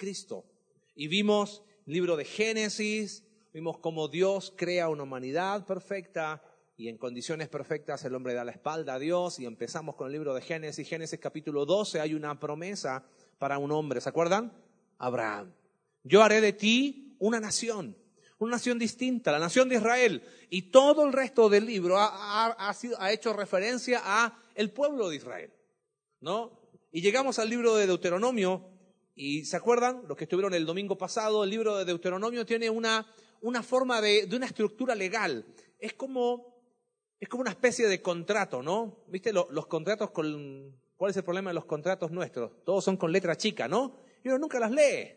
Cristo. Y vimos el libro de Génesis, vimos cómo Dios crea una humanidad perfecta y en condiciones perfectas el hombre da la espalda a Dios y empezamos con el libro de Génesis. Génesis capítulo 12 hay una promesa para un hombre, ¿se acuerdan? Abraham. Yo haré de ti una nación, una nación distinta, la nación de Israel. Y todo el resto del libro ha, ha hecho referencia a el pueblo de Israel, ¿no? Y llegamos al libro de Deuteronomio, y ¿se acuerdan? Los que estuvieron el domingo pasado, el libro de Deuteronomio tiene una, una forma de, de, una estructura legal. Es como, es como una especie de contrato, ¿no? ¿Viste los, contratos con... ¿Cuál es el problema de los contratos nuestros? Todos son con letra chica, ¿no? Y uno nunca las lee.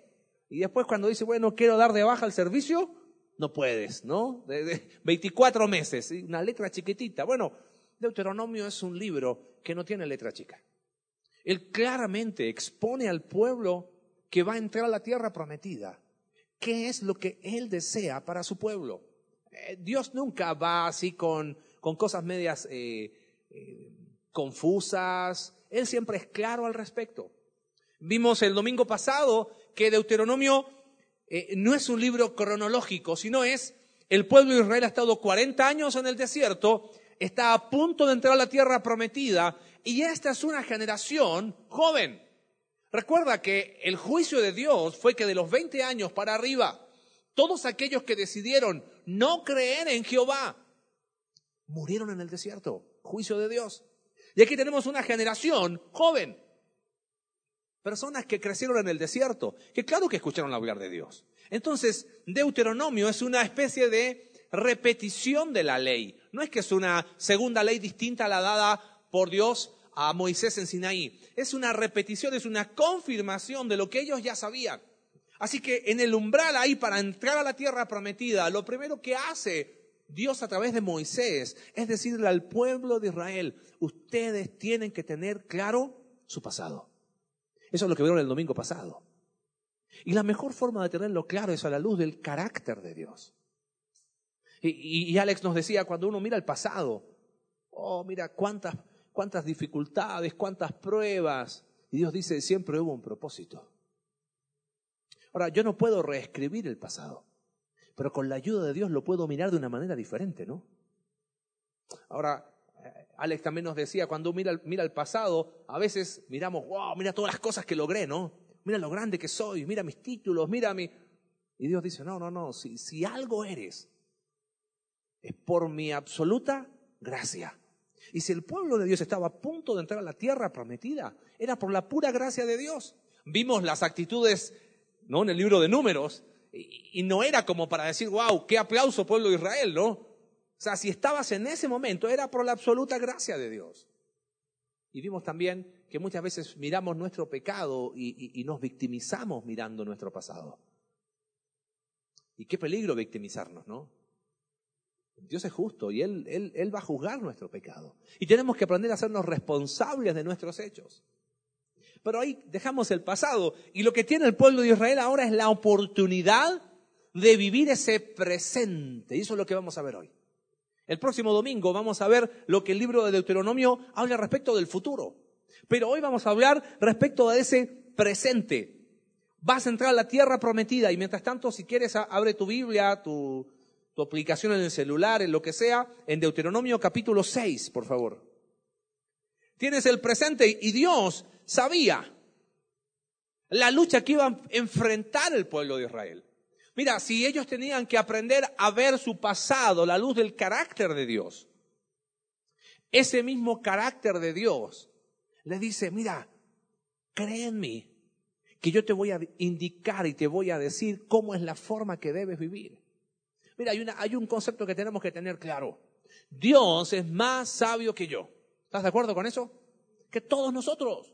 Y después cuando dice, bueno, quiero dar de baja el servicio, no puedes, ¿no? De, de 24 meses, una letra chiquitita. Bueno, Deuteronomio es un libro que no tiene letra chica. Él claramente expone al pueblo que va a entrar a la tierra prometida. ¿Qué es lo que Él desea para su pueblo? Eh, Dios nunca va así con, con cosas medias eh, eh, confusas. Él siempre es claro al respecto. Vimos el domingo pasado que Deuteronomio no es un libro cronológico, sino es el pueblo de Israel ha estado 40 años en el desierto, está a punto de entrar a la tierra prometida y esta es una generación joven. Recuerda que el juicio de Dios fue que de los 20 años para arriba, todos aquellos que decidieron no creer en Jehová, murieron en el desierto. Juicio de Dios. Y aquí tenemos una generación joven. Personas que crecieron en el desierto, que claro que escucharon hablar de Dios. Entonces, Deuteronomio es una especie de repetición de la ley. No es que es una segunda ley distinta a la dada por Dios a Moisés en Sinaí. Es una repetición, es una confirmación de lo que ellos ya sabían. Así que en el umbral ahí para entrar a la tierra prometida, lo primero que hace Dios a través de Moisés es decirle al pueblo de Israel, ustedes tienen que tener claro su pasado. Eso es lo que vieron el domingo pasado. Y la mejor forma de tenerlo claro es a la luz del carácter de Dios. Y, Alex nos decía, cuando uno mira el pasado, oh, mira cuántas cuántas dificultades, cuántas pruebas. Y Dios dice, siempre hubo un propósito. Ahora, yo no puedo reescribir el pasado, pero con la ayuda de Dios lo puedo mirar de una manera diferente, ¿no? Ahora, eh, Alex también nos decía, cuando mira, mira el pasado, a veces miramos, wow, mira todas las cosas que logré, ¿no? Mira lo grande que soy, mira mis títulos, mira mi... Y Dios dice, no, no, no, si, si algo eres, es por mi absoluta gracia. Y si el pueblo de Dios estaba a punto de entrar a la tierra prometida, era por la pura gracia de Dios. Vimos las actitudes, ¿no? En el libro de números, y, no era como para decir, wow, qué aplauso pueblo de Israel, ¿no? O sea, si estabas en ese momento, era por la absoluta gracia de Dios. Y vimos también que muchas veces miramos nuestro pecado y, y nos victimizamos mirando nuestro pasado. Y qué peligro victimizarnos, ¿no? Dios es justo y él, él, él va a juzgar nuestro pecado. Y tenemos que aprender a hacernos responsables de nuestros hechos. Pero ahí dejamos el pasado y lo que tiene el pueblo de Israel ahora es la oportunidad de vivir ese presente. Y eso es lo que vamos a ver hoy. El próximo domingo vamos a ver lo que el libro de Deuteronomio habla respecto del futuro. Pero hoy vamos a hablar respecto de ese presente. Vas a entrar a la tierra prometida y mientras tanto, si quieres, abre tu Biblia, tu, tu aplicación en el celular, en lo que sea, en Deuteronomio capítulo 6, por favor. Tienes el presente y Dios sabía la lucha que iba a enfrentar el pueblo de Israel. Mira, si ellos tenían que aprender a ver su pasado, la luz del carácter de Dios, ese mismo carácter de Dios les dice, mira, cree en mí, que yo te voy a indicar y te voy a decir cómo es la forma que debes vivir. Mira, hay, hay un concepto que tenemos que tener claro. Dios es más sabio que yo. ¿Estás de acuerdo con eso? Que todos nosotros.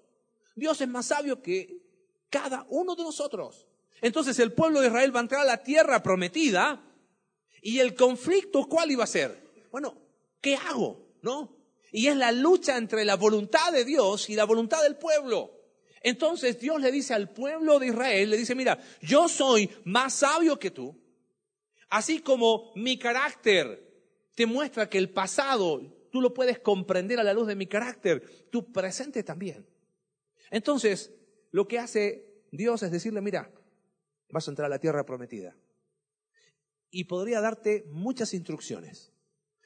Dios es más sabio que cada uno de nosotros. Entonces el pueblo de Israel va a entrar a la tierra prometida y el conflicto, ¿cuál iba a ser? Bueno, ¿qué hago? ¿No? Y es la lucha entre la voluntad de Dios y la voluntad del pueblo. Entonces Dios le dice al pueblo de Israel, le dice, mira, yo soy más sabio que tú, Así como mi carácter te muestra que el pasado tú lo puedes comprender a la luz de mi carácter, tu presente también. Entonces, lo que hace Dios es decirle, mira, vas a entrar a la tierra prometida. Y podría darte muchas instrucciones.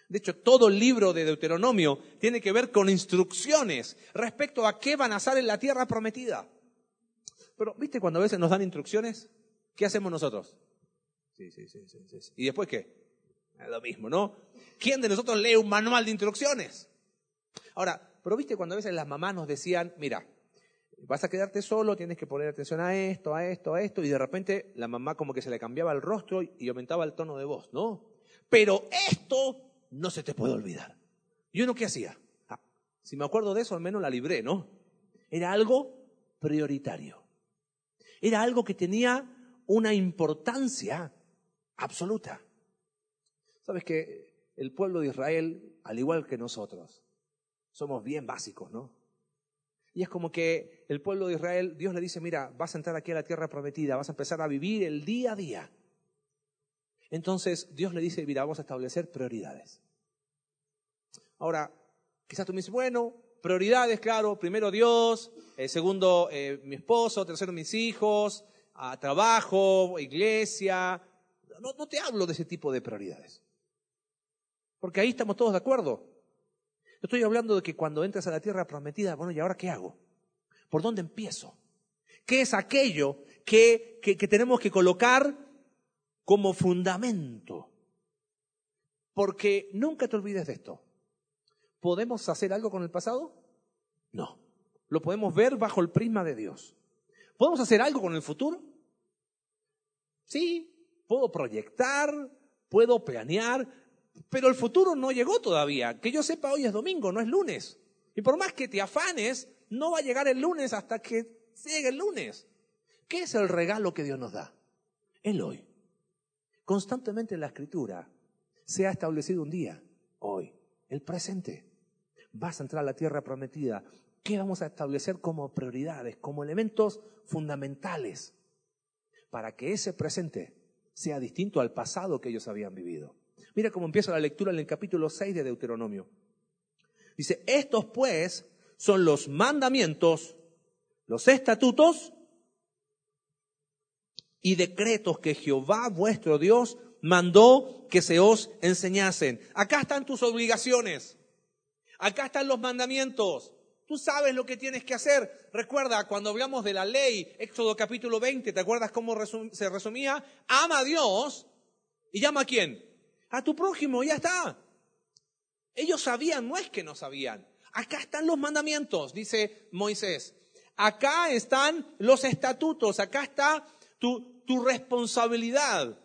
De hecho, todo el libro de Deuteronomio tiene que ver con instrucciones respecto a qué van a hacer en la tierra prometida. Pero, ¿viste cuando a veces nos dan instrucciones? ¿Qué hacemos nosotros? Sí, sí, sí, sí. sí. ¿Y después qué? Es lo mismo, ¿no? ¿Quién de nosotros lee un manual de instrucciones? Ahora, pero viste cuando a veces las mamás nos decían, mira, vas a quedarte solo, tienes que poner atención a esto, a esto, a esto, y de repente la mamá como que se le cambiaba el rostro y aumentaba el tono de voz, ¿no? Pero esto no se te puede olvidar. ¿Y uno qué hacía? Ah, si me acuerdo de eso, al menos la libré, ¿no? Era algo prioritario. Era algo que tenía una importancia absoluta. Sabes que el pueblo de Israel, al igual que nosotros, somos bien básicos, ¿no? Y es como que el pueblo de Israel, Dios le dice, mira, vas a entrar aquí a la tierra prometida, vas a empezar a vivir el día a día. Entonces Dios le dice, mira, vamos a establecer prioridades. Ahora, quizás tú me dices, bueno, prioridades, claro, primero Dios, eh, segundo eh, mi esposo, tercero mis hijos, a trabajo, iglesia. No, no te hablo de ese tipo de prioridades. Porque ahí estamos todos de acuerdo. Estoy hablando de que cuando entras a la tierra prometida, bueno, ¿y ahora qué hago? ¿Por dónde empiezo? ¿Qué es aquello que, que, que tenemos que colocar como fundamento? Porque nunca te olvides de esto. ¿Podemos hacer algo con el pasado? No. Lo podemos ver bajo el prisma de Dios. ¿Podemos hacer algo con el futuro? Sí, puedo proyectar, puedo planear, pero el futuro no llegó todavía. Que yo sepa, hoy es domingo, no es lunes. Y por más que te afanes, no va a llegar el lunes hasta que llegue el lunes. ¿Qué es el regalo que Dios nos da? El hoy. Constantemente en la escritura se ha establecido un día, hoy, el presente. Vas a entrar a la tierra prometida. ¿Qué vamos a establecer como prioridades, como elementos fundamentales para que ese presente sea distinto al pasado que ellos habían vivido? Mira cómo empieza la lectura en el capítulo 6 de Deuteronomio. Dice, estos pues son los mandamientos, los estatutos y decretos que Jehová vuestro Dios mandó que se os enseñasen. Acá están tus obligaciones. Acá están los mandamientos. Tú sabes lo que tienes que hacer. Recuerda, cuando hablamos de la ley, Éxodo capítulo 20, ¿te acuerdas cómo se resumía? Ama a Dios y llama a quién? a tu prójimo, ya está. Ellos sabían, no es que no sabían. Acá están los mandamientos, dice Moisés. Acá están los estatutos, acá está tu, tu responsabilidad.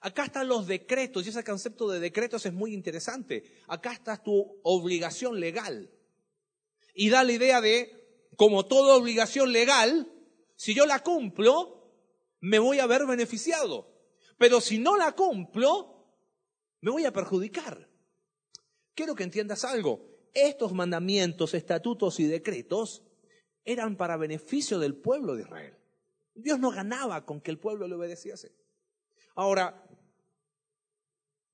Acá están los decretos, y ese concepto de decretos es muy interesante. Acá está tu obligación legal. Y da la idea de, como toda obligación legal, si yo la cumplo, me voy a ver beneficiado. Pero si no la cumplo, me voy a perjudicar. Quiero que entiendas algo. Estos mandamientos, estatutos y decretos eran para beneficio del pueblo de Israel. Dios no ganaba con que el pueblo le obedeciese. Ahora,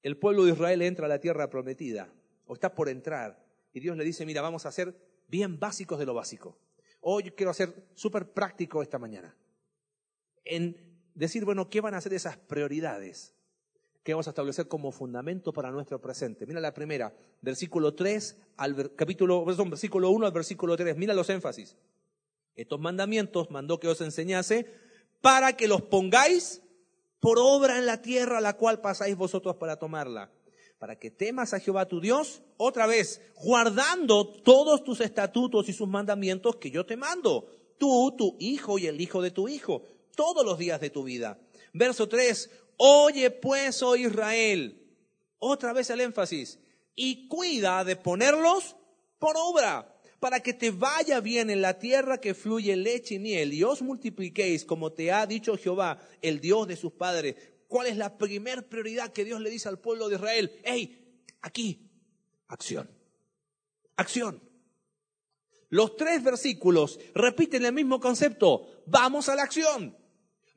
el pueblo de Israel entra a la tierra prometida, o está por entrar, y Dios le dice, mira, vamos a ser bien básicos de lo básico. Hoy quiero hacer súper práctico esta mañana. En decir, bueno, ¿qué van a ser esas prioridades? que vamos a establecer como fundamento para nuestro presente. Mira la primera, versículo 3 al capítulo, perdón, versículo 1 al versículo 3. Mira los énfasis. Estos mandamientos mandó que os enseñase para que los pongáis por obra en la tierra a la cual pasáis vosotros para tomarla. Para que temas a Jehová tu Dios, otra vez, guardando todos tus estatutos y sus mandamientos que yo te mando. Tú, tu hijo y el hijo de tu hijo, todos los días de tu vida. Verso 3, Oye pues, oh Israel, otra vez el énfasis, y cuida de ponerlos por obra, para que te vaya bien en la tierra que fluye leche y miel, y os multipliquéis como te ha dicho Jehová, el Dios de sus padres. ¿Cuál es la primer prioridad que Dios le dice al pueblo de Israel? Hey, aquí, acción. Acción. Los tres versículos repiten el mismo concepto. Vamos a la acción.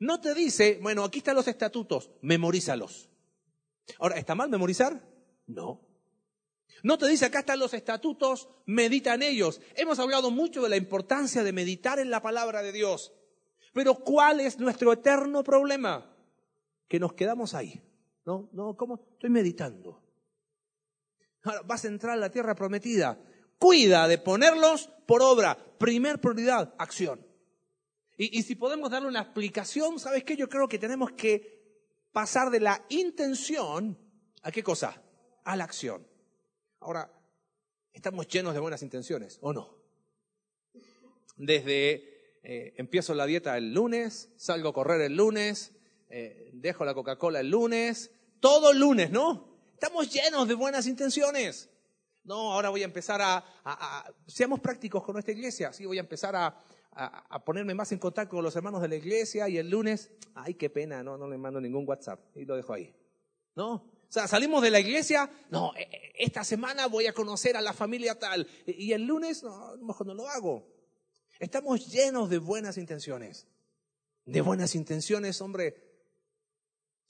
No te dice, bueno, aquí están los estatutos, memorízalos. Ahora, ¿está mal memorizar? No. No te dice, acá están los estatutos, medita en ellos. Hemos hablado mucho de la importancia de meditar en la palabra de Dios. Pero ¿cuál es nuestro eterno problema? Que nos quedamos ahí. No, no, ¿cómo? Estoy meditando. Ahora, vas a entrar a la tierra prometida. Cuida de ponerlos por obra. Primer prioridad, acción. Y, si podemos darle una explicación, ¿sabes qué? Yo creo que tenemos que pasar de la intención a qué cosa? A la acción. Ahora, estamos llenos de buenas intenciones, ¿o no? Desde eh, empiezo la dieta el lunes, salgo a correr el lunes, eh, dejo la Coca-Cola el lunes, todo el lunes, ¿no? Estamos llenos de buenas intenciones. No, ahora voy a empezar a, seamos prácticos con nuestra iglesia, sí, voy a empezar a, a, ponerme más en contacto con los hermanos de la iglesia y el lunes, ay, qué pena, no, no le mando ningún WhatsApp y lo dejo ahí. ¿No? O sea, salimos de la iglesia, no, e, e, esta semana voy a conocer a la familia tal y el lunes, no, a lo mejor no lo hago. Estamos llenos de buenas intenciones. De buenas intenciones, hombre,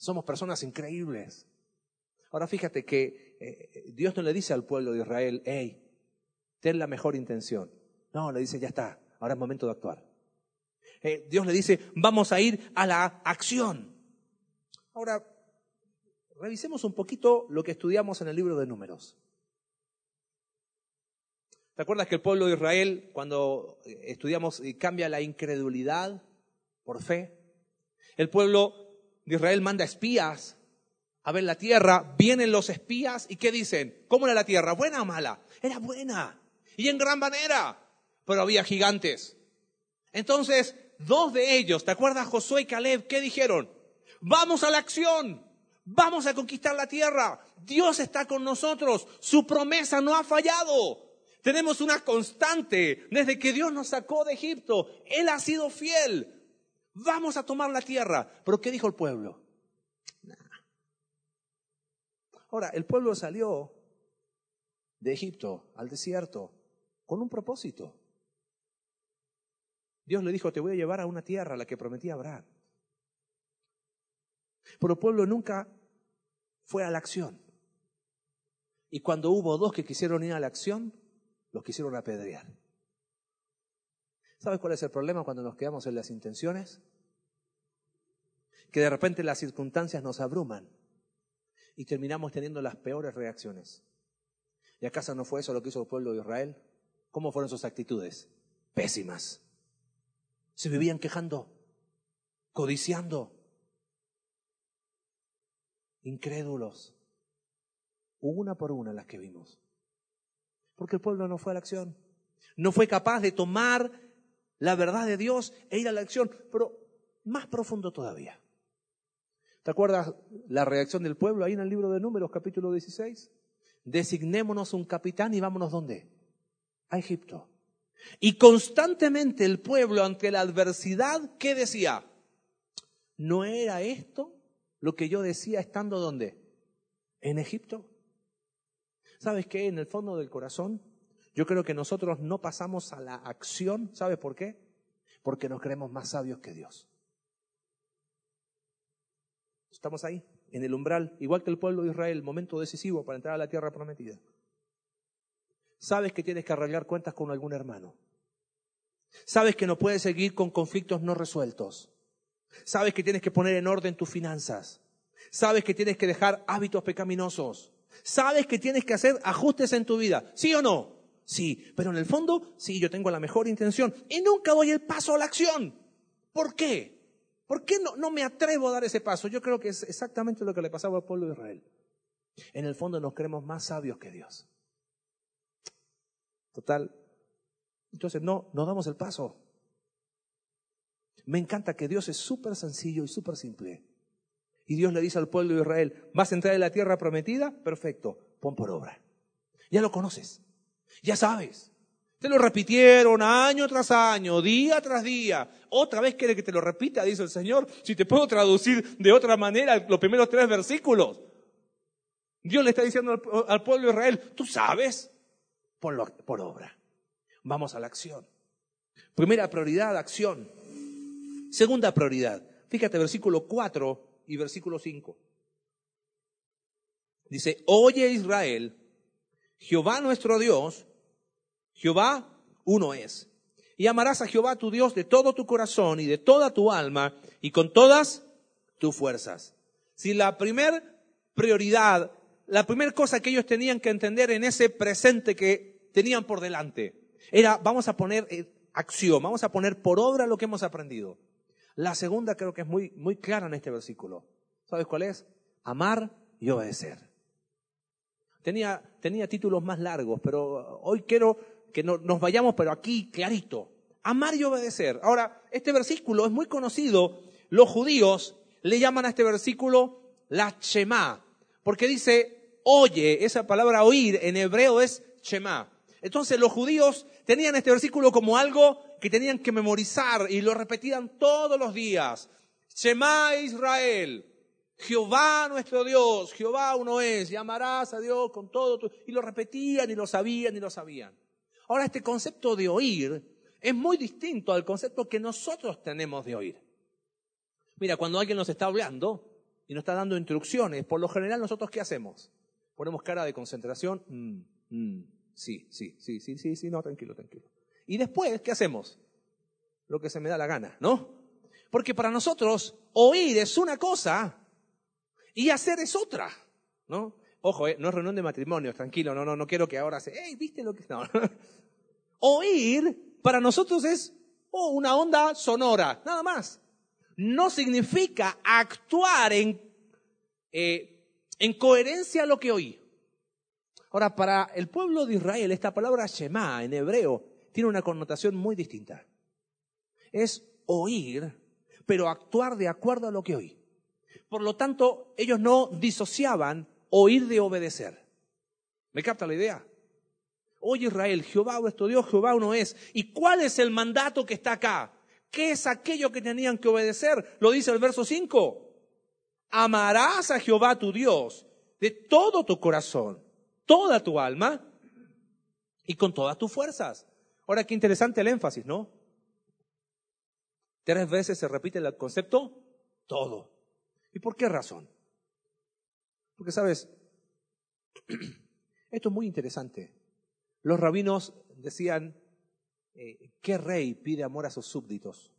somos personas increíbles. Ahora fíjate que eh, Dios no le dice al pueblo de Israel, hey, ten la mejor intención. No, le dice, ya está, ahora es momento de actuar. Eh, Dios le dice, vamos a ir a la acción. Ahora, revisemos un poquito lo que estudiamos en el libro de números. ¿Te acuerdas que el pueblo de Israel, cuando eh, estudiamos, eh, cambia la incredulidad por fe? El pueblo Israel manda espías a ver la tierra, vienen los espías y ¿qué dicen? ¿Cómo era la tierra? ¿Buena o mala? Era buena y en gran manera, pero había gigantes. Entonces, dos de ellos, ¿te acuerdas Josué y Caleb? ¿Qué dijeron? Vamos a la acción, vamos a conquistar la tierra, Dios está con nosotros, su promesa no ha fallado. Tenemos una constante desde que Dios nos sacó de Egipto. Él ha sido fiel. Vamos a tomar la tierra. Pero ¿qué dijo el pueblo? Ahora, el pueblo salió de Egipto al desierto con un propósito. Dios le dijo, te voy a llevar a una tierra, la que prometía Abraham. Pero el pueblo nunca fue a la acción. Y cuando hubo dos que quisieron ir a la acción, los quisieron apedrear. ¿Sabes cuál es el problema cuando nos quedamos en las intenciones? Que de repente las circunstancias nos abruman y terminamos teniendo las peores reacciones. ¿Y acaso no fue eso lo que hizo el pueblo de Israel? ¿Cómo fueron sus actitudes? Pésimas. Se vivían quejando, codiciando, incrédulos. Una por una las que vimos. Porque el pueblo no fue a la acción. No fue capaz de tomar la verdad de Dios e ir a la acción. Pero más profundo todavía. ¿Te acuerdas la reacción del pueblo ahí en el libro de Números, capítulo 16? Designémonos un capitán y vámonos ¿dónde? A Egipto. Y constantemente el pueblo ante la adversidad, ¿qué decía? ¿No era esto lo que yo decía estando ¿dónde? En Egipto. ¿Sabes qué? En el fondo del corazón, yo creo que nosotros no pasamos a la acción. ¿Sabes por qué? Porque nos creemos más sabios que Dios. Estamos ahí, en el umbral, igual que el pueblo de Israel, momento decisivo para entrar a la tierra prometida. Sabes que tienes que arreglar cuentas con algún hermano. Sabes que no puedes seguir con conflictos no resueltos. Sabes que tienes que poner en orden tus finanzas. Sabes que tienes que dejar hábitos pecaminosos. Sabes que tienes que hacer ajustes en tu vida, ¿sí o no? Sí, pero en el fondo, sí, yo tengo la mejor intención y nunca doy el paso a la acción. ¿Por qué? ¿Por qué no, no me atrevo a dar ese paso? Yo creo que es exactamente lo que le pasaba al pueblo de Israel. En el fondo nos creemos más sabios que Dios. Total. Entonces no, no damos el paso. Me encanta que Dios es súper sencillo y súper simple. Y Dios le dice al pueblo de Israel, ¿vas a entrar en la tierra prometida? Perfecto, pon por obra. Ya lo conoces, ya sabes. Te lo repitieron año tras año, día tras día. Otra vez quiere que te lo repita, dice el Señor. Si te puedo traducir de otra manera los primeros tres versículos. Dios le está diciendo al, pueblo de Israel, tú sabes, ponlo por obra. Vamos a la acción. Primera prioridad, acción. Segunda prioridad. Fíjate, versículo 4 y versículo 5. Dice, oye Israel, Jehová nuestro Dios, Jehová uno es. Y amarás a Jehová tu Dios de todo tu corazón y de toda tu alma y con todas tus fuerzas. Si la primer prioridad, la primera cosa que ellos tenían que entender en ese presente que tenían por delante, era vamos a poner eh, acción, vamos a poner por obra lo que hemos aprendido. La segunda creo que es muy, muy clara en este versículo. ¿Sabes cuál es? Amar y obedecer. Tenía, tenía títulos más largos, pero hoy quiero que nos vayamos, pero aquí clarito. Amar y obedecer. Ahora, este versículo es muy conocido. Los judíos le llaman a este versículo la Shema, porque dice, oye, esa palabra oír en hebreo es Shema. Entonces los judíos tenían este versículo como algo que tenían que memorizar y lo repetían todos los días. Shema Israel, Jehová nuestro Dios, Jehová uno es, llamarás a Dios con todo tu... Y lo repetían y lo sabían y lo sabían. Ahora este concepto de oír es muy distinto al concepto que nosotros tenemos de oír. Mira, cuando alguien nos está hablando y nos está dando instrucciones, por lo general nosotros ¿qué hacemos? Ponemos cara de concentración, mm, mm, sí, sí, sí, sí, sí, sí, no, tranquilo, tranquilo. Y después, ¿qué hacemos? Lo que se me da la gana, ¿no? Porque para nosotros oír es una cosa y hacer es otra, ¿no? Ojo, eh, no es reunión de matrimonio, tranquilo, no, no, no quiero que ahora se, hey, ¿viste lo que...? No. Oír para nosotros es oh, una onda sonora, nada más. No significa actuar en, eh, en coherencia a lo que oí. Ahora, para el pueblo de Israel, esta palabra Shema en hebreo tiene una connotación muy distinta. Es oír, pero actuar de acuerdo a lo que oí. Por lo tanto, ellos no disociaban oír de obedecer. ¿Me capta la idea? Oye Israel, Jehová vuestro Dios, Jehová uno es. ¿Y cuál es el mandato que está acá? ¿Qué es aquello que tenían que obedecer? Lo dice el verso 5. Amarás a Jehová tu Dios de todo tu corazón, toda tu alma y con todas tus fuerzas. Ahora, qué interesante el énfasis, ¿no? Tres veces se repite el concepto todo. ¿Y por qué razón? Porque, sabes, esto es muy interesante. Los rabinos decían, eh, ¿qué rey pide amor a sus súbditos?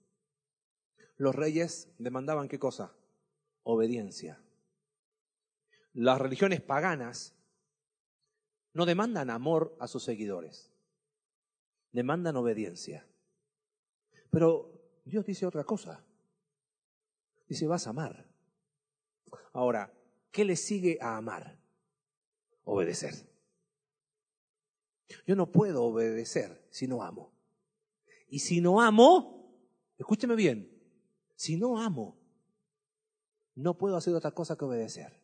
Los reyes demandaban qué cosa? Obediencia. Las religiones paganas no demandan amor a sus seguidores, demandan obediencia. Pero Dios dice otra cosa. Dice, vas a amar. Ahora, ¿qué le sigue a amar? Obedecer. Yo no puedo obedecer si no amo. Y si no amo, escúcheme bien, si no amo, no puedo hacer otra cosa que obedecer.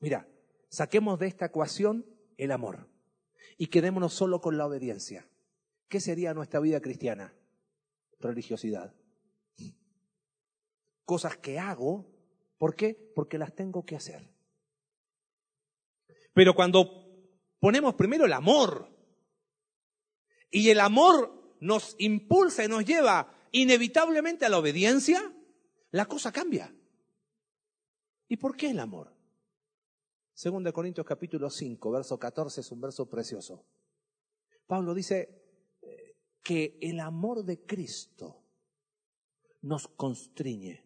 Mira, saquemos de esta ecuación el amor y quedémonos solo con la obediencia. ¿Qué sería nuestra vida cristiana? Religiosidad. Cosas que hago ¿Por qué? Porque las tengo que hacer. Pero cuando ponemos primero el amor, y el amor nos impulsa y nos lleva inevitablemente a la obediencia, la cosa cambia. ¿Y por qué el amor? Segundo de Corintios capítulo 5, verso 14 es un verso precioso. Pablo dice eh, que el amor de Cristo nos constriñe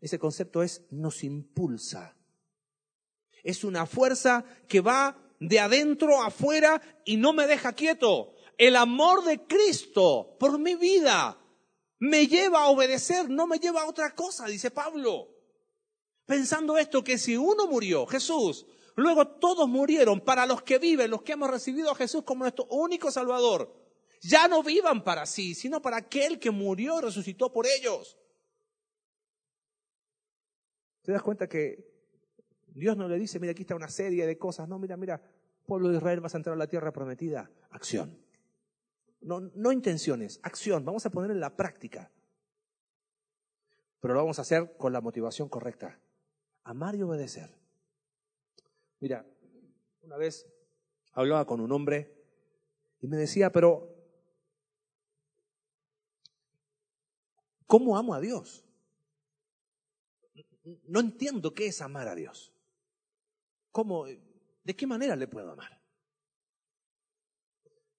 ese concepto es nos impulsa. Es una fuerza que va de adentro afuera y no me deja quieto. El amor de Cristo por mi vida me lleva a obedecer, no me lleva a otra cosa, dice Pablo. Pensando esto, que si uno murió, Jesús, luego todos murieron para los que viven, los que hemos recibido a Jesús como nuestro único Salvador. Ya no vivan para sí, sino para aquel que murió y resucitó por ellos. ¿Te das cuenta que Dios no le dice, mira, aquí está una serie de cosas? No, mira, mira, pueblo de Israel, vas a entrar a la tierra prometida. Acción. No, no intenciones, acción. Vamos a poner en la práctica. Pero lo vamos a hacer con la motivación correcta. Amar y obedecer. Mira, una vez hablaba con un hombre y me decía, pero ¿cómo amo a Dios? No entiendo qué es amar a Dios. ¿Cómo, de qué manera le puedo amar?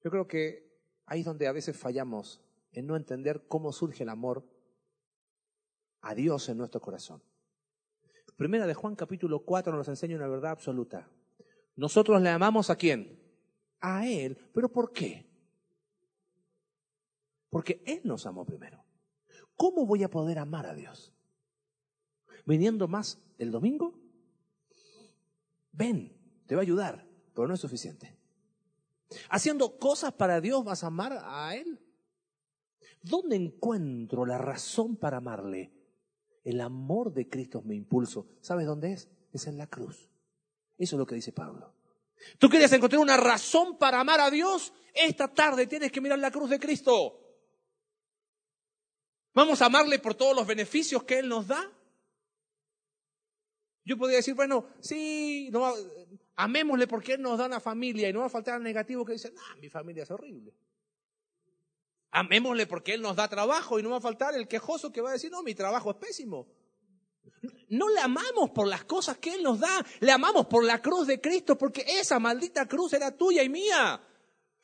Yo creo que ahí es donde a veces fallamos en no entender cómo surge el amor a Dios en nuestro corazón. Primera de Juan capítulo 4 nos enseña una verdad absoluta. Nosotros le amamos a quién? A Él. ¿Pero por qué? Porque Él nos amó primero. ¿Cómo voy a poder amar a Dios? ¿Viniendo más el domingo? Ven, te va a ayudar, pero no es suficiente. ¿Haciendo cosas para Dios vas a amar a Él? ¿Dónde encuentro la razón para amarle? El amor de Cristo es mi impulso. ¿Sabes dónde es? Es en la cruz. Eso es lo que dice Pablo. ¿Tú quieres encontrar una razón para amar a Dios? Esta tarde tienes que mirar la cruz de Cristo. ¿Vamos a amarle por todos los beneficios que Él nos da? Yo podría decir, bueno, sí, no, amémosle porque Él nos da una familia y no va a faltar el negativo que dice, no, mi familia es horrible. Amémosle porque Él nos da trabajo y no va a faltar el quejoso que va a decir, no, mi trabajo es pésimo. No le amamos por las cosas que Él nos da, le amamos por la cruz de Cristo, porque esa maldita cruz era tuya y mía.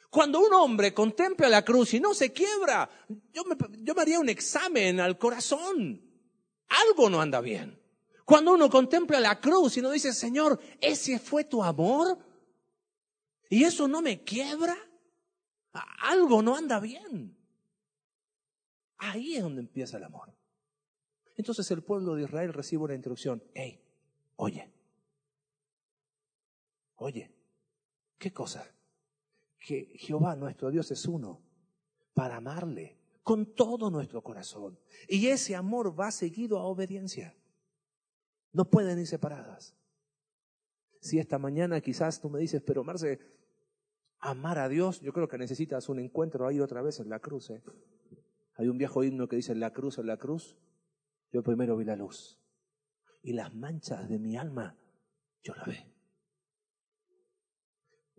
Cuando un hombre contempla la cruz y no se quiebra, yo yo me haría un examen al corazón. Algo no anda bien. Cuando uno contempla la cruz y no dice, Señor, ese fue tu amor, y eso no me quiebra, algo no anda bien. Ahí es donde empieza el amor. Entonces el pueblo de Israel recibe una instrucción. Hey, oye, oye, ¿qué cosa? Que Jehová nuestro Dios es uno para amarle con todo nuestro corazón. Y ese amor va seguido a obediencia. No pueden ir separadas. Si esta mañana quizás tú me dices, pero Marce, amar a Dios, yo creo que necesitas un encuentro ahí otra vez en la cruz. ¿eh? Hay un viejo himno que dice, la cruz, en la cruz, yo primero vi la luz. Y las manchas de mi alma, yo la ve.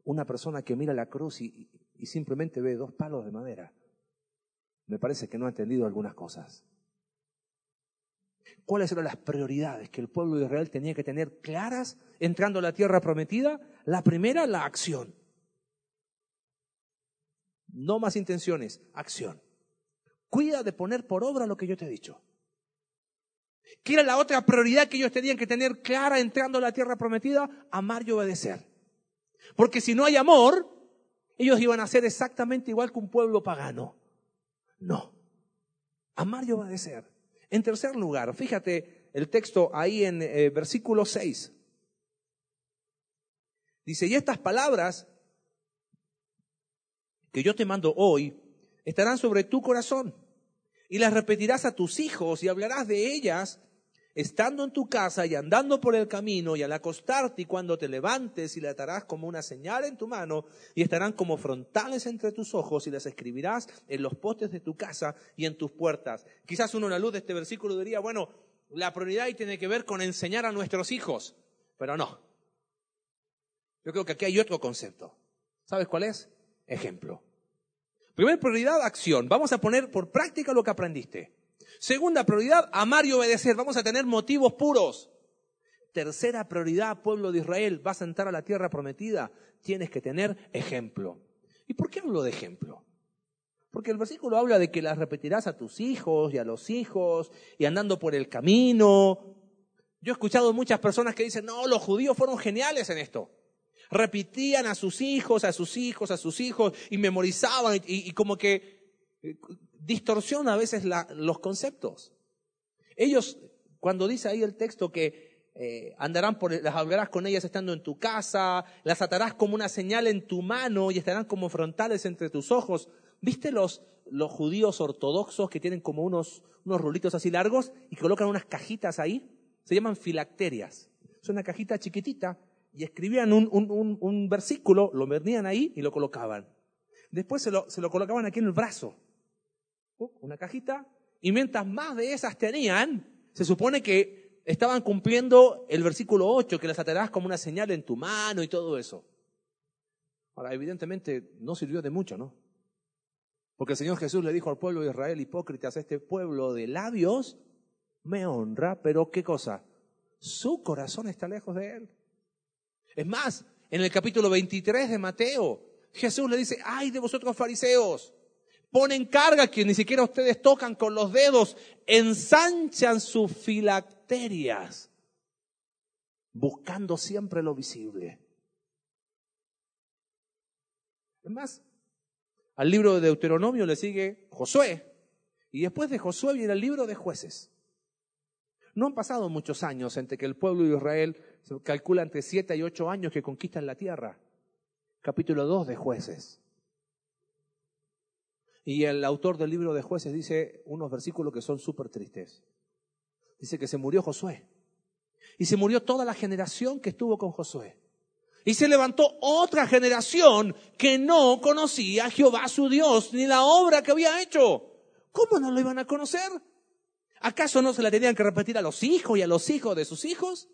Una persona que mira la cruz y, y simplemente ve dos palos de madera, me parece que no ha entendido algunas cosas. ¿Cuáles eran las prioridades que el pueblo de Israel tenía que tener claras entrando a la tierra prometida? La primera, la acción. No más intenciones, acción. Cuida de poner por obra lo que yo te he dicho. ¿Qué era la otra prioridad que ellos tenían que tener clara entrando a la tierra prometida? Amar y obedecer. Porque si no hay amor, ellos iban a ser exactamente igual que un pueblo pagano. No. Amar y obedecer. En tercer lugar, fíjate el texto ahí en eh, versículo 6. Dice, y estas palabras que yo te mando hoy estarán sobre tu corazón y las repetirás a tus hijos y hablarás de ellas estando en tu casa y andando por el camino y al acostarte y cuando te levantes y le atarás como una señal en tu mano y estarán como frontales entre tus ojos y las escribirás en los postes de tu casa y en tus puertas. Quizás uno a la luz de este versículo diría, bueno, la prioridad ahí tiene que ver con enseñar a nuestros hijos, pero no. Yo creo que aquí hay otro concepto. ¿Sabes cuál es? Ejemplo. Primera prioridad, acción. Vamos a poner por práctica lo que aprendiste. Segunda prioridad, amar y obedecer. Vamos a tener motivos puros. Tercera prioridad, pueblo de Israel, vas a entrar a la tierra prometida. Tienes que tener ejemplo. ¿Y por qué hablo de ejemplo? Porque el versículo habla de que las repetirás a tus hijos y a los hijos y andando por el camino. Yo he escuchado muchas personas que dicen, no, los judíos fueron geniales en esto. Repetían a sus hijos, a sus hijos, a sus hijos y memorizaban y, y como que eh, distorsiona a veces los conceptos. Ellos, cuando dice ahí el texto que eh, andarán por, las hablarás con ellas estando en tu casa, las atarás como una señal en tu mano y estarán como frontales entre tus ojos. ¿Viste los, los judíos ortodoxos que tienen como unos, unos rulitos así largos y colocan unas cajitas ahí? Se llaman filacterias. Es una cajita chiquitita y escribían un, un, un, versículo, lo metían ahí y lo colocaban. Después se lo, se lo colocaban aquí en el brazo una cajita, y mientras más de esas tenían, se supone que estaban cumpliendo el versículo 8, que las atarás como una señal en tu mano y todo eso. Ahora, evidentemente no sirvió de mucho, ¿no? Porque el Señor Jesús le dijo al pueblo de Israel, hipócritas, este pueblo de labios me honra, pero ¿qué cosa? Su corazón está lejos de él. Es más, en el capítulo 23 de Mateo, Jesús le dice, ay de vosotros fariseos, ponen carga que ni siquiera ustedes tocan con los dedos, ensanchan sus filacterias, buscando siempre lo visible. Es más, al libro de Deuteronomio le sigue Josué, y después de Josué viene el libro de jueces. No han pasado muchos años entre que el pueblo de Israel se calcula entre siete y ocho años que conquistan la tierra. Capítulo 2 de jueces. Y el autor del libro de jueces dice unos versículos que son súper tristes. Dice que se murió Josué. Y se murió toda la generación que estuvo con Josué. Y se levantó otra generación que no conocía a Jehová su Dios ni la obra que había hecho. ¿Cómo no lo iban a conocer? ¿Acaso no se la tenían que repetir a los hijos y a los hijos de sus hijos?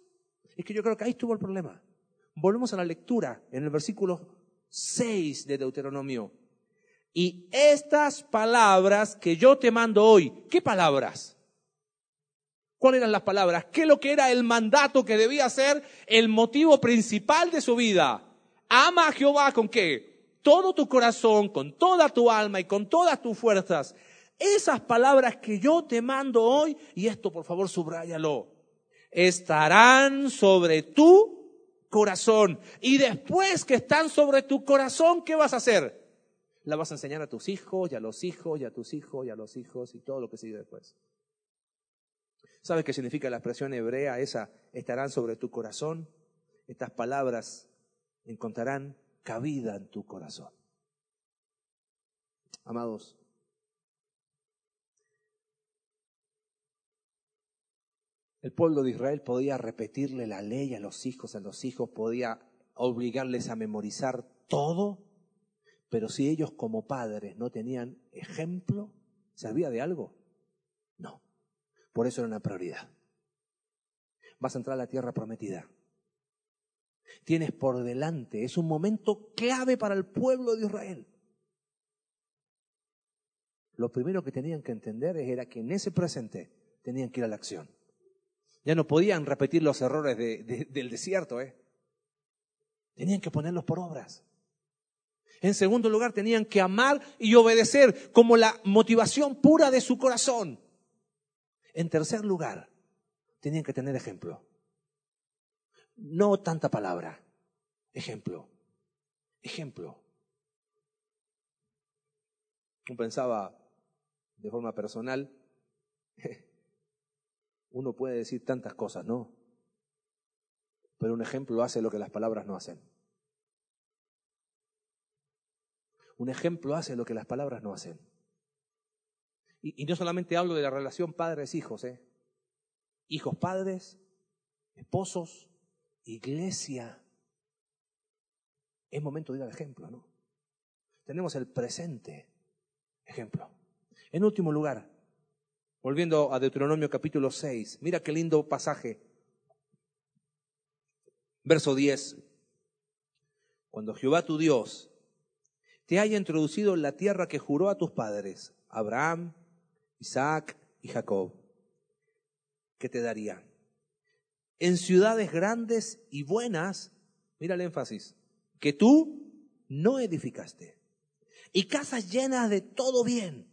Es que yo creo que ahí estuvo el problema. Volvemos a la lectura en el versículo 6 de Deuteronomio. Y estas palabras que yo te mando hoy, ¿qué palabras? ¿Cuáles eran las palabras? ¿Qué es lo que era el mandato que debía ser el motivo principal de su vida? Ama a Jehová con qué? Todo tu corazón, con toda tu alma y con todas tus fuerzas. Esas palabras que yo te mando hoy, y esto por favor subráyalo, estarán sobre tu corazón. Y después que están sobre tu corazón, ¿qué vas a hacer? La vas a enseñar a tus hijos y a los hijos y a tus hijos y a los hijos y todo lo que sigue después. ¿Sabes qué significa la expresión hebrea esa? Estarán sobre tu corazón. Estas palabras encontrarán cabida en tu corazón. Amados, el pueblo de Israel podía repetirle la ley a los hijos, a los hijos podía obligarles a memorizar todo pero si ellos como padres no tenían ejemplo, ¿servía de algo? No. Por eso era una prioridad. Vas a entrar a la tierra prometida. Tienes por delante, es un momento clave para el pueblo de Israel. Lo primero que tenían que entender era que en ese presente tenían que ir a la acción. Ya no podían repetir los errores del desierto, ¿eh? Tenían que ponerlos por obras. En segundo lugar, tenían que amar y obedecer como la motivación pura de su corazón. En tercer lugar, tenían que tener ejemplo. No tanta palabra. Ejemplo. Ejemplo. Yo pensaba de forma personal, uno puede decir tantas cosas, ¿no? Pero un ejemplo hace lo que las palabras no hacen. Un ejemplo hace lo que las palabras no hacen. Y, no solamente hablo de la relación padres-hijos, ¿eh? Hijos padres, esposos, iglesia. Es momento de dar ejemplo, ¿no? Tenemos el presente ejemplo. En último lugar, volviendo a Deuteronomio capítulo 6, mira qué lindo pasaje. Verso 10. Cuando Jehová tu Dios te haya introducido en la tierra que juró a tus padres, Abraham, Isaac y Jacob, que te daría. En ciudades grandes y buenas, mira el énfasis, que tú no edificaste. Y casas llenas de todo bien,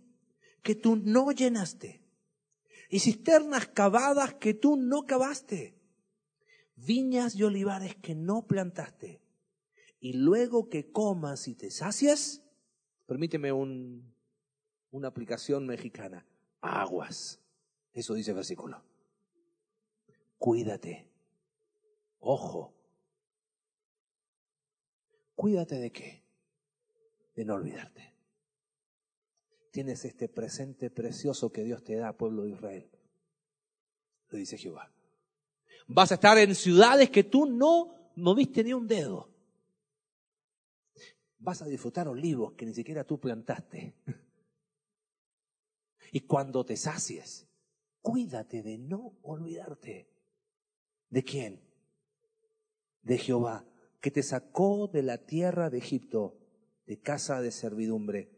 que tú no llenaste. Y cisternas cavadas que tú no cavaste. Viñas y olivares que no plantaste y luego que comas y te sacies, permíteme un, una aplicación mexicana, aguas. Eso dice el versículo. Cuídate. Ojo. Cuídate de qué? De no olvidarte. Tienes este presente precioso que Dios te da, pueblo de Israel. Lo dice Jehová. Vas a estar en ciudades que tú no moviste ni un dedo vas a disfrutar olivos que ni siquiera tú plantaste. Y cuando te sacies, cuídate de no olvidarte. ¿De quién? De Jehová, que te sacó de la tierra de Egipto, de casa de servidumbre.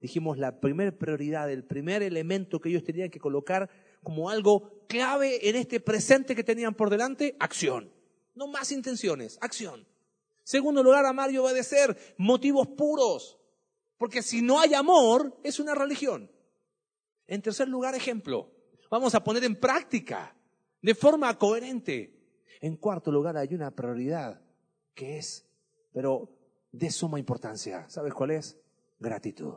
Dijimos la primera prioridad, el primer elemento que ellos tenían que colocar como algo clave en este presente que tenían por delante, acción. No más intenciones, acción. Segundo lugar, amar y obedecer. Motivos puros. Porque si no hay amor, es una religión. En tercer lugar, ejemplo. Vamos a poner en práctica de forma coherente. En cuarto lugar, hay una prioridad que es, pero de suma importancia. ¿Sabes cuál es? Gratitud.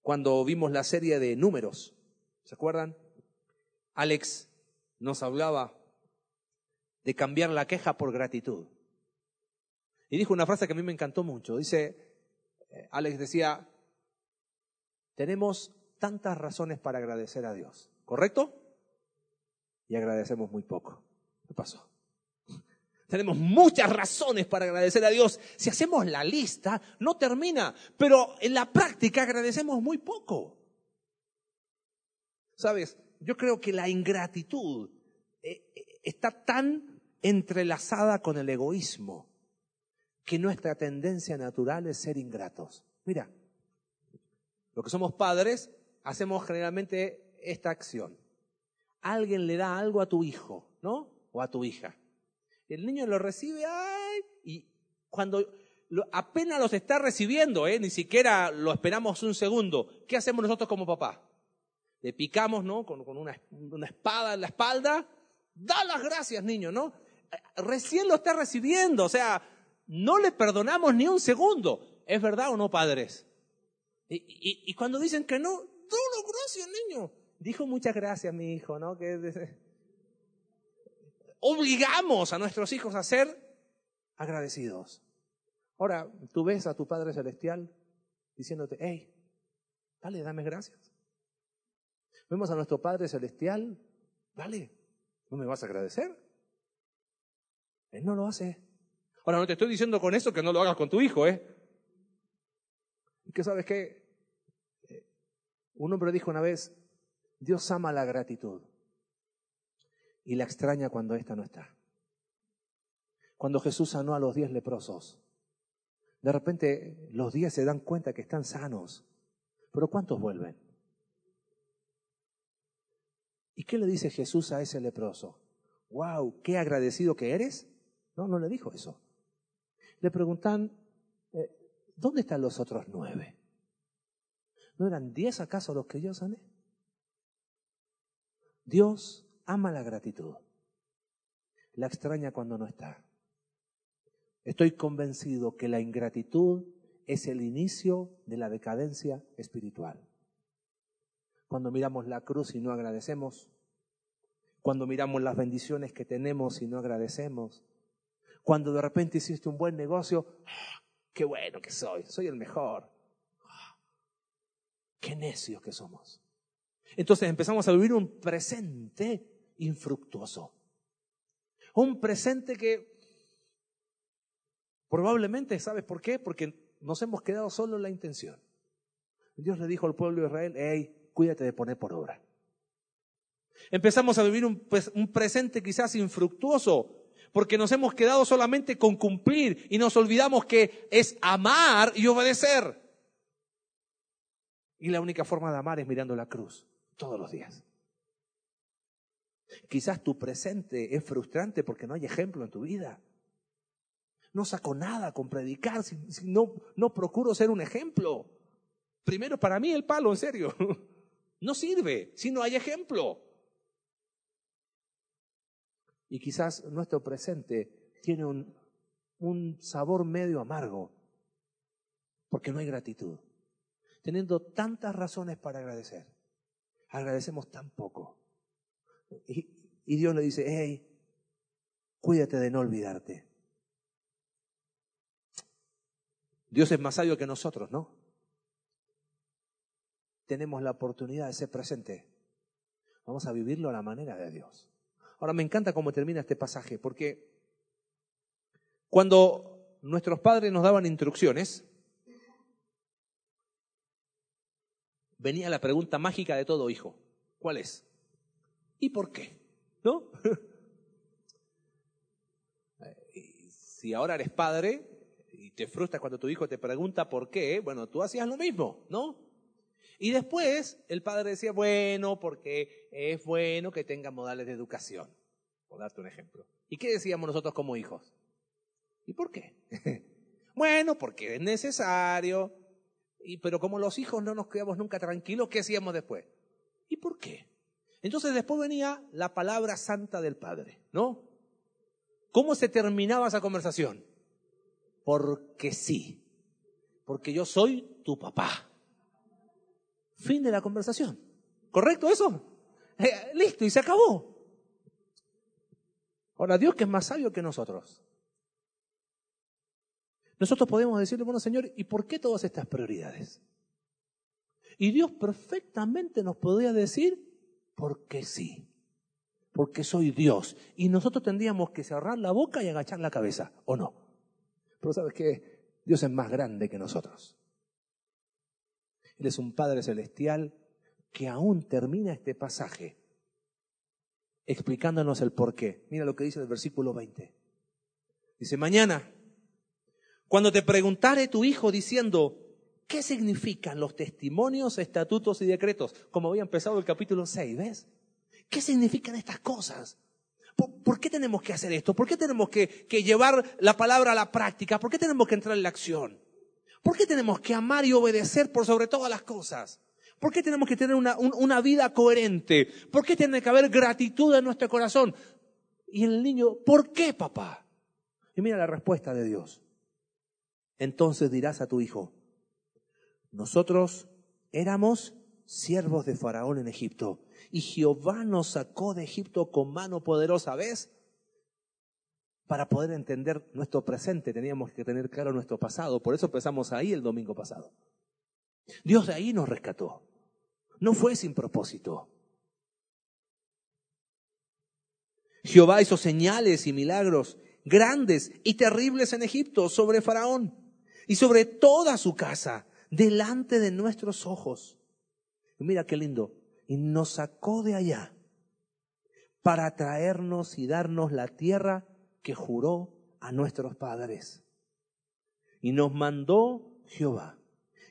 Cuando vimos la serie de números, ¿se acuerdan? Alex nos hablaba de cambiar la queja por gratitud. Y dijo una frase que a mí me encantó mucho. Dice, eh, Alex decía, tenemos tantas razones para agradecer a Dios, ¿correcto? Y agradecemos muy poco. ¿Qué pasó? Tenemos muchas razones para agradecer a Dios. Si hacemos la lista, no termina, pero en la práctica agradecemos muy poco. Sabes, yo creo que la ingratitud eh, eh, está tan entrelazada con el egoísmo que nuestra tendencia natural es ser ingratos. Mira, lo que somos padres, hacemos generalmente esta acción. Alguien le da algo a tu hijo, ¿no? O a tu hija. El niño lo recibe, ¡ay! Y cuando apenas los está recibiendo, ¿eh? ni siquiera lo esperamos un segundo, ¿qué hacemos nosotros como papá? Le picamos, ¿no? Con, una, una espada en la espalda. Da las gracias, niño, ¿no? Recién lo está recibiendo, o sea, no le perdonamos ni un segundo. ¿Es verdad o no, padres? Y, cuando dicen que no, las gracias, niño. Dijo muchas gracias, mi hijo, ¿no? Que obligamos a nuestros hijos a ser agradecidos. Ahora, tú ves a tu Padre Celestial diciéndote, hey, dale, dame gracias. Vemos a nuestro Padre Celestial, dale, ¿no me vas a agradecer? Él no lo hace. Ahora, no te estoy diciendo con eso que no lo hagas con tu hijo, ¿eh? Y que sabes qué? Eh, un hombre dijo una vez, Dios ama la gratitud y la extraña cuando ésta no está. Cuando Jesús sanó a los diez leprosos, de repente los diez se dan cuenta que están sanos, pero ¿cuántos vuelven? ¿Y qué le dice Jesús a ese leproso? ¡Wow! ¡Qué agradecido que eres! No, no le dijo eso le preguntan, eh, ¿dónde están los otros nueve? ¿No eran diez acaso los que yo sané? Dios ama la gratitud. La extraña cuando no está. Estoy convencido que la ingratitud es el inicio de la decadencia espiritual. Cuando miramos la cruz y no agradecemos, cuando miramos las bendiciones que tenemos y no agradecemos, cuando de repente hiciste un buen negocio, ¡ah! qué bueno que soy, soy el mejor. Qué necios que somos. Entonces empezamos a vivir un presente infructuoso. Un presente que probablemente, ¿sabes por qué? Porque nos hemos quedado solo en la intención. Dios le dijo al pueblo de Israel, hey, cuídate de poner por obra. Empezamos a vivir un, un presente quizás infructuoso porque nos hemos quedado solamente con cumplir y nos olvidamos que es amar y obedecer. Y la única forma de amar es mirando la cruz todos los días. Quizás tu presente es frustrante porque no hay ejemplo en tu vida. No saco nada con predicar si, no, no procuro ser un ejemplo. Primero, para mí el palo, en serio. No sirve si no hay ejemplo. Y quizás nuestro presente tiene un, sabor medio amargo, porque no hay gratitud. Teniendo tantas razones para agradecer, agradecemos tan poco. Y, y Dios le dice, hey, cuídate de no olvidarte. Dios es más sabio que nosotros, ¿no? Tenemos la oportunidad de ser presente. Vamos a vivirlo a la manera de Dios. Ahora me encanta cómo termina este pasaje, porque cuando nuestros padres nos daban instrucciones, venía la pregunta mágica de todo hijo. ¿Cuál es? ¿Y por qué? ¿No? si ahora eres padre y te frustras cuando tu hijo te pregunta por qué, bueno, tú hacías lo mismo, ¿no? Y después el padre decía, bueno, porque es bueno que tenga modales de educación, por darte un ejemplo. ¿Y qué decíamos nosotros como hijos? ¿Y por qué? bueno, porque es necesario. y, pero como los hijos no nos quedamos nunca tranquilos, ¿qué hacíamos después? ¿Y por qué? Entonces después venía la palabra santa del Padre, ¿no? ¿Cómo se terminaba esa conversación? Porque sí, porque yo soy tu papá. Fin de la conversación. ¿Correcto eso? Eh, listo, y se acabó. Ahora, Dios que es más sabio que nosotros. Nosotros podemos decirle, bueno Señor, ¿y por qué todas estas prioridades? Y Dios perfectamente nos podría decir, porque sí, porque soy Dios. Y nosotros tendríamos que cerrar la boca y agachar la cabeza, ¿o no? Pero sabes que Dios es más grande que nosotros. Él es un Padre celestial que aún termina este pasaje explicándonos el por qué. Mira lo que dice el versículo 20. Dice, mañana cuando te preguntare tu hijo diciendo, ¿qué significan los testimonios, estatutos y decretos? Como había empezado el capítulo 6, ¿ves? ¿Qué significan estas cosas? ¿Por, qué tenemos que hacer esto? ¿Por qué tenemos que, llevar la palabra a la práctica? ¿Por qué tenemos que entrar en la acción? ¿Por qué tenemos que amar y obedecer por sobre todas las cosas? ¿Por qué tenemos que tener una, vida coherente? ¿Por qué tiene que haber gratitud en nuestro corazón? Y el niño, ¿por qué, papá? Y mira la respuesta de Dios. Entonces dirás a tu hijo, nosotros éramos siervos de Faraón en Egipto y Jehová nos sacó de Egipto con mano poderosa, ¿ves? Para poder entender nuestro presente teníamos que tener claro nuestro pasado, por eso empezamos ahí el domingo pasado. Dios de ahí nos rescató, no fue sin propósito. Jehová hizo señales y milagros grandes y terribles en Egipto sobre Faraón y sobre toda su casa, delante de nuestros ojos. Mira qué lindo. Y nos sacó de allá para traernos y darnos la tierra que juró a nuestros padres. Y nos mandó Jehová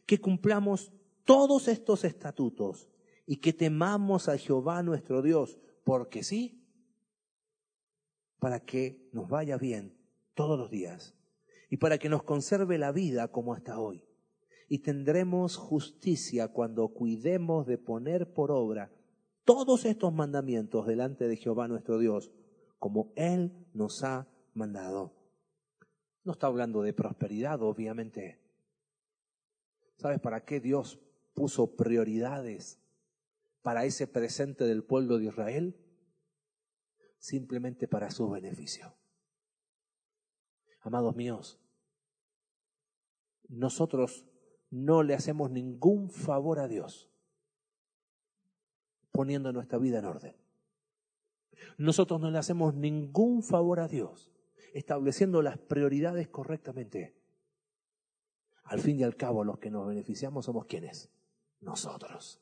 que cumplamos todos estos estatutos y que temamos a Jehová nuestro Dios, porque sí, para que nos vaya bien todos los días y para que nos conserve la vida como hasta hoy. Y tendremos justicia cuando cuidemos de poner por obra todos estos mandamientos delante de Jehová nuestro Dios, como Él nos ha mandado. No está hablando de prosperidad, obviamente. ¿Sabes para qué Dios puso prioridades para ese presente del pueblo de Israel? Simplemente para su beneficio. Amados míos, nosotros no le hacemos ningún favor a Dios poniendo nuestra vida en orden. Nosotros no le hacemos ningún favor a Dios estableciendo las prioridades correctamente. Al fin y al cabo, los que nos beneficiamos somos quienes? Nosotros.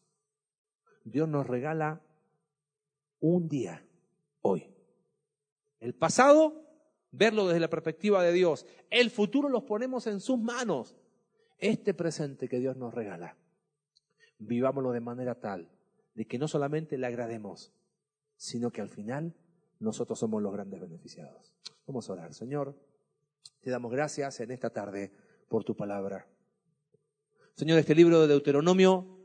Dios nos regala un día, hoy. El pasado verlo desde la perspectiva de Dios. El futuro los ponemos en sus manos. Este presente que Dios nos regala, vivámoslo de manera tal de que no solamente le agrademos, sino que al final nosotros somos los grandes beneficiados. Vamos a orar. Señor, te damos gracias en esta tarde por tu palabra. Señor, este libro de Deuteronomio,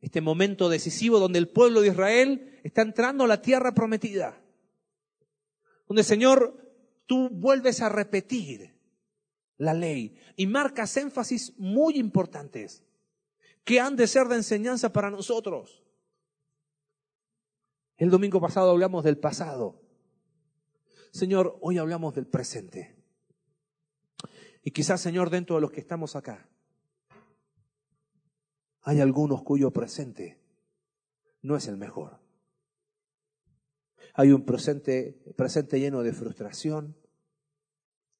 este momento decisivo donde el pueblo de Israel está entrando a la tierra prometida, donde Señor tú vuelves a repetir la ley y marcas énfasis muy importantes que han de ser de enseñanza para nosotros. El domingo pasado hablamos del pasado. Señor, hoy hablamos del presente. Y quizás, Señor, dentro de los que estamos acá, hay algunos cuyo presente no es el mejor. Hay un presente, presente lleno de frustración,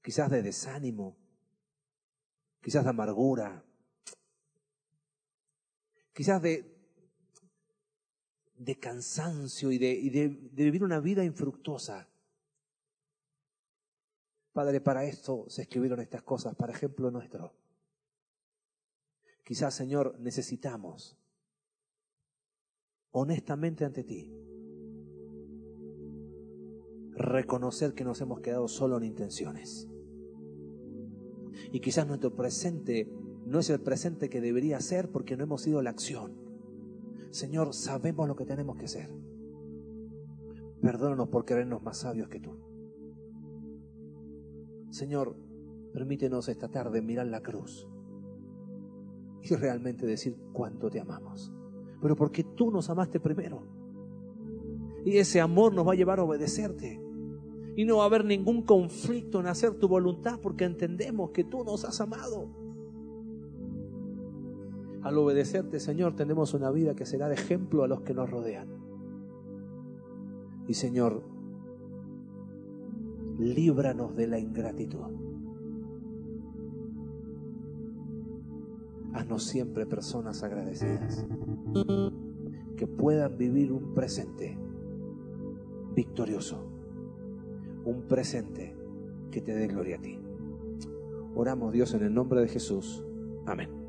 quizás de desánimo, quizás de amargura, quizás de, de cansancio y, de, y de, vivir una vida infructuosa. Padre, para esto se escribieron estas cosas, para ejemplo nuestro. Quizás, Señor, necesitamos honestamente ante ti reconocer que nos hemos quedado solo en intenciones. Y quizás nuestro presente no es el presente que debería ser porque no hemos sido la acción. Señor, sabemos lo que tenemos que hacer. Perdónanos por creernos más sabios que tú. Señor, permítenos esta tarde mirar la cruz y realmente decir cuánto te amamos. Pero porque tú nos amaste primero. Y ese amor nos va a llevar a obedecerte. Y no va a haber ningún conflicto en hacer tu voluntad porque entendemos que tú nos has amado. Al obedecerte, Señor, tenemos una vida que será de ejemplo a los que nos rodean. Y Señor, líbranos de la ingratitud. Haznos siempre personas agradecidas, que puedan vivir un presente victorioso, un presente que te dé gloria a ti. Oramos Dios en el nombre de Jesús. Amén.